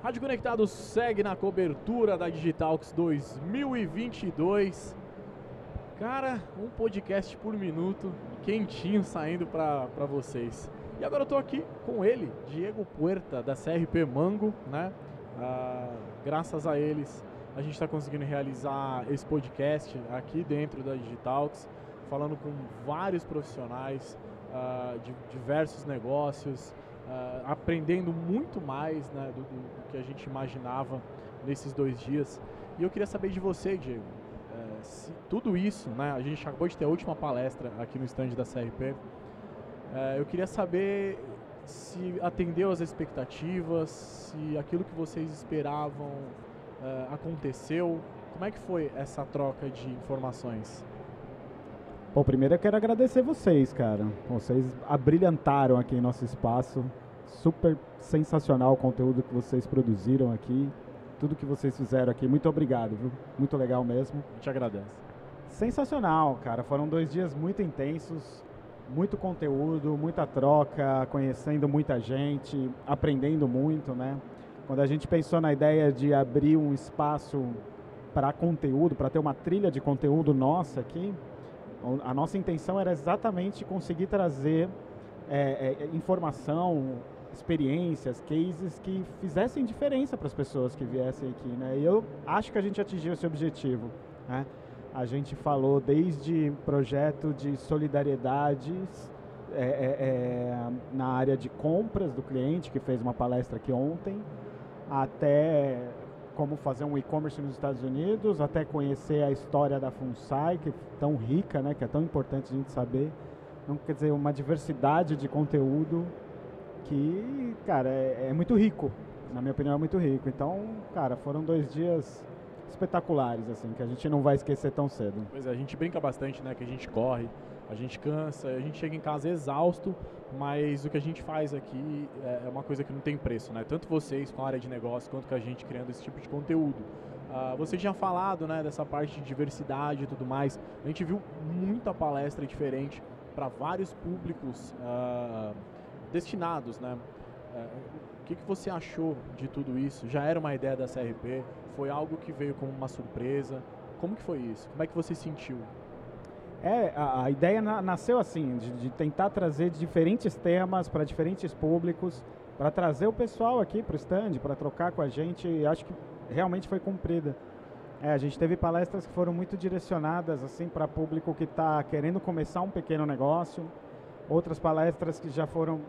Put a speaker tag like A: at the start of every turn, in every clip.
A: Rádio Conectado segue na cobertura da Digitalx 2022. Cara, um podcast por minuto, quentinho saindo para vocês. E agora eu tô aqui com ele, Diego Puerta, da CRP Mango, né? Ah, graças a eles, a gente está conseguindo realizar esse podcast aqui dentro da Digitalx, falando com vários profissionais ah, de diversos negócios, uh, aprendendo muito mais né, do, do, que a gente imaginava nesses dois dias. E eu queria saber de você, Diego, uh, se tudo isso, né, a gente acabou de ter a última palestra aqui no stand da CRP, eh, eu queria saber se atendeu às expectativas, se aquilo que vocês esperavam aconteceu. Como é que foi essa troca de informações?
B: Bom, primeiro eu quero agradecer vocês, cara. Vocês abrilhantaram aqui em nosso espaço. Super sensacional o conteúdo que vocês produziram aqui. Tudo que vocês fizeram aqui. Muito obrigado, viu? Muito legal mesmo.
A: Te agradeço.
B: Sensacional, cara. Foram dois dias muito intensos. Muito conteúdo, muita troca, conhecendo muita gente, aprendendo muito, né? Quando a gente pensou na ideia de abrir um espaço para conteúdo, para ter uma trilha de conteúdo nossa aqui, a nossa intenção era exatamente conseguir trazer é, é, informação, experiências, cases que fizessem diferença para as pessoas que viessem aqui, né? E eu acho que a gente atingiu esse objetivo, né? A gente falou desde projeto de solidariedades é, é, é, na área de compras do cliente, que fez uma palestra aqui ontem, até como fazer um e-commerce nos Estados Unidos, até conhecer a história da FUNSAI, que é tão rica, né, que é tão importante a gente saber. Então, quer dizer, uma diversidade de conteúdo que, cara, é, é muito rico. Na minha opinião, é muito rico. Então, cara, foram dois dias espetaculares, assim, que a gente não vai esquecer tão cedo.
A: Pois é, a gente brinca bastante, né, que a gente corre, a gente cansa, a gente chega em casa exausto, mas o que a gente faz aqui é, é uma coisa que não tem preço, né? Tanto vocês com a área de negócio, quanto que a gente criando esse tipo de conteúdo. Uh, você tinha falado, né, dessa parte de diversidade e tudo mais. A gente viu muita palestra diferente para vários públicos uh, destinados, né? Uh, o que, que você achou de tudo isso? Já era uma ideia da CRP? Foi algo que veio como uma surpresa? Como que foi isso? Como é que você sentiu?
B: É, a, a ideia na, nasceu assim, de, de, tentar trazer diferentes temas para diferentes públicos, para trazer o pessoal aqui para o stand, para trocar com a gente, e acho que realmente foi cumprida. É, a gente teve palestras que foram muito direcionadas assim para público que está querendo começar um pequeno negócio, outras palestras que já foram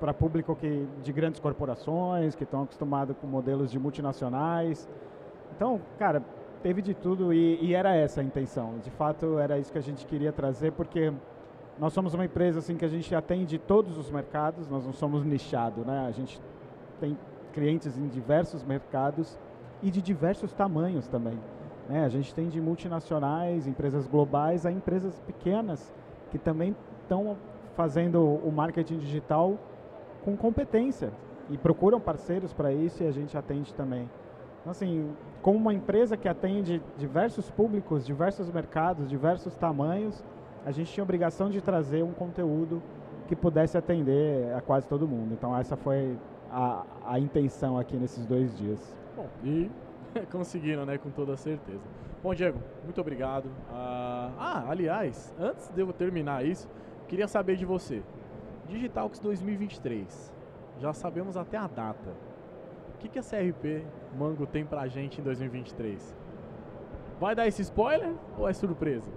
B: para público que, de grandes corporações, que estão acostumados com modelos de multinacionais. Então, cara, teve de tudo e, e, era essa a intenção. De fato, era isso que a gente queria trazer, porque nós somos uma empresa assim que a gente atende todos os mercados, nós não somos nichado, né? A gente tem clientes em diversos mercados e de diversos tamanhos também. Né? A gente tem de multinacionais, empresas globais, a empresas pequenas que também estão fazendo o marketing digital com competência e procuram parceiros para isso e a gente atende também. Então, assim, como uma empresa que atende diversos públicos, diversos mercados, diversos tamanhos, a gente tinha a obrigação de trazer um conteúdo que pudesse atender a quase todo mundo. Então essa foi a, a intenção aqui nesses dois dias.
A: Bom, e conseguiram, né, com toda certeza. Bom, Diego, muito obrigado. ah, ah aliás, antes de eu terminar isso, queria saber de você. Digitalx 2023, já sabemos até a data que, que a CRP Mango tem pra gente em 2023? Vai dar esse spoiler ou é surpresa?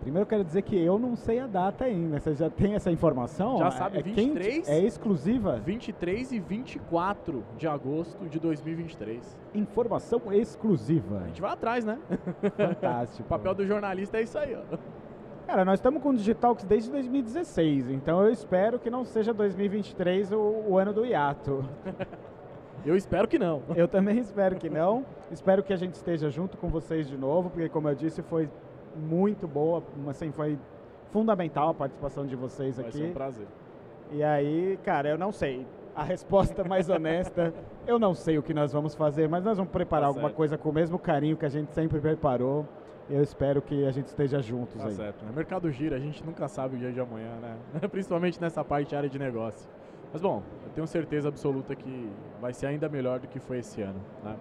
B: Primeiro eu quero dizer que eu não sei a data ainda. Você já tem essa informação?
A: Já sabe, é 23?
B: Quente? É exclusiva?
A: 23 e 24 de agosto de 2023.
B: Informação exclusiva.
A: A gente vai atrás, né?
B: Fantástico.
A: o papel do jornalista é isso aí, ó.
B: Cara, nós estamos com o Digitalx desde 2016, então eu espero que não seja 2023 o, o ano do hiato.
A: Eu espero que não.
B: Eu também espero que não. espero que a gente esteja junto com vocês de novo, porque como eu disse, foi muito boa, assim, foi fundamental a participação de vocês aqui. Vai
A: ser um prazer.
B: E aí, cara, eu não sei. A resposta mais honesta, eu não sei o que nós vamos fazer, mas nós vamos preparar tá alguma certo. coisa com o mesmo carinho que a gente sempre preparou. Eu espero que a gente esteja juntos
A: tá
B: aí.
A: certo. O mercado gira, a gente nunca sabe o dia de amanhã, né? Principalmente nessa parte área de negócio. Mas bom, eu tenho certeza absoluta que vai ser ainda melhor do que foi esse ano. Né?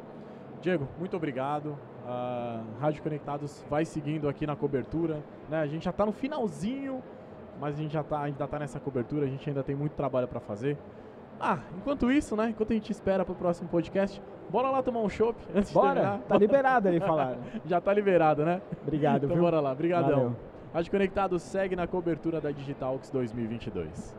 A: Diego, muito obrigado. A Rádio Conectados vai seguindo aqui na cobertura. Né? A gente já está no finalzinho, mas a gente já está ainda tá nessa cobertura, a gente ainda tem muito trabalho para fazer. Ah, enquanto isso, né? Enquanto a gente espera para o próximo podcast, bora lá tomar um chopp antes
B: bora,
A: de terminar.
B: Tá liberado aí falar.
A: já tá liberado, né?
B: Obrigado,
A: então
B: viu?
A: bora lá, brigadão.
B: Valeu.
A: Rádio Conectados segue na cobertura da Digitalx 2022.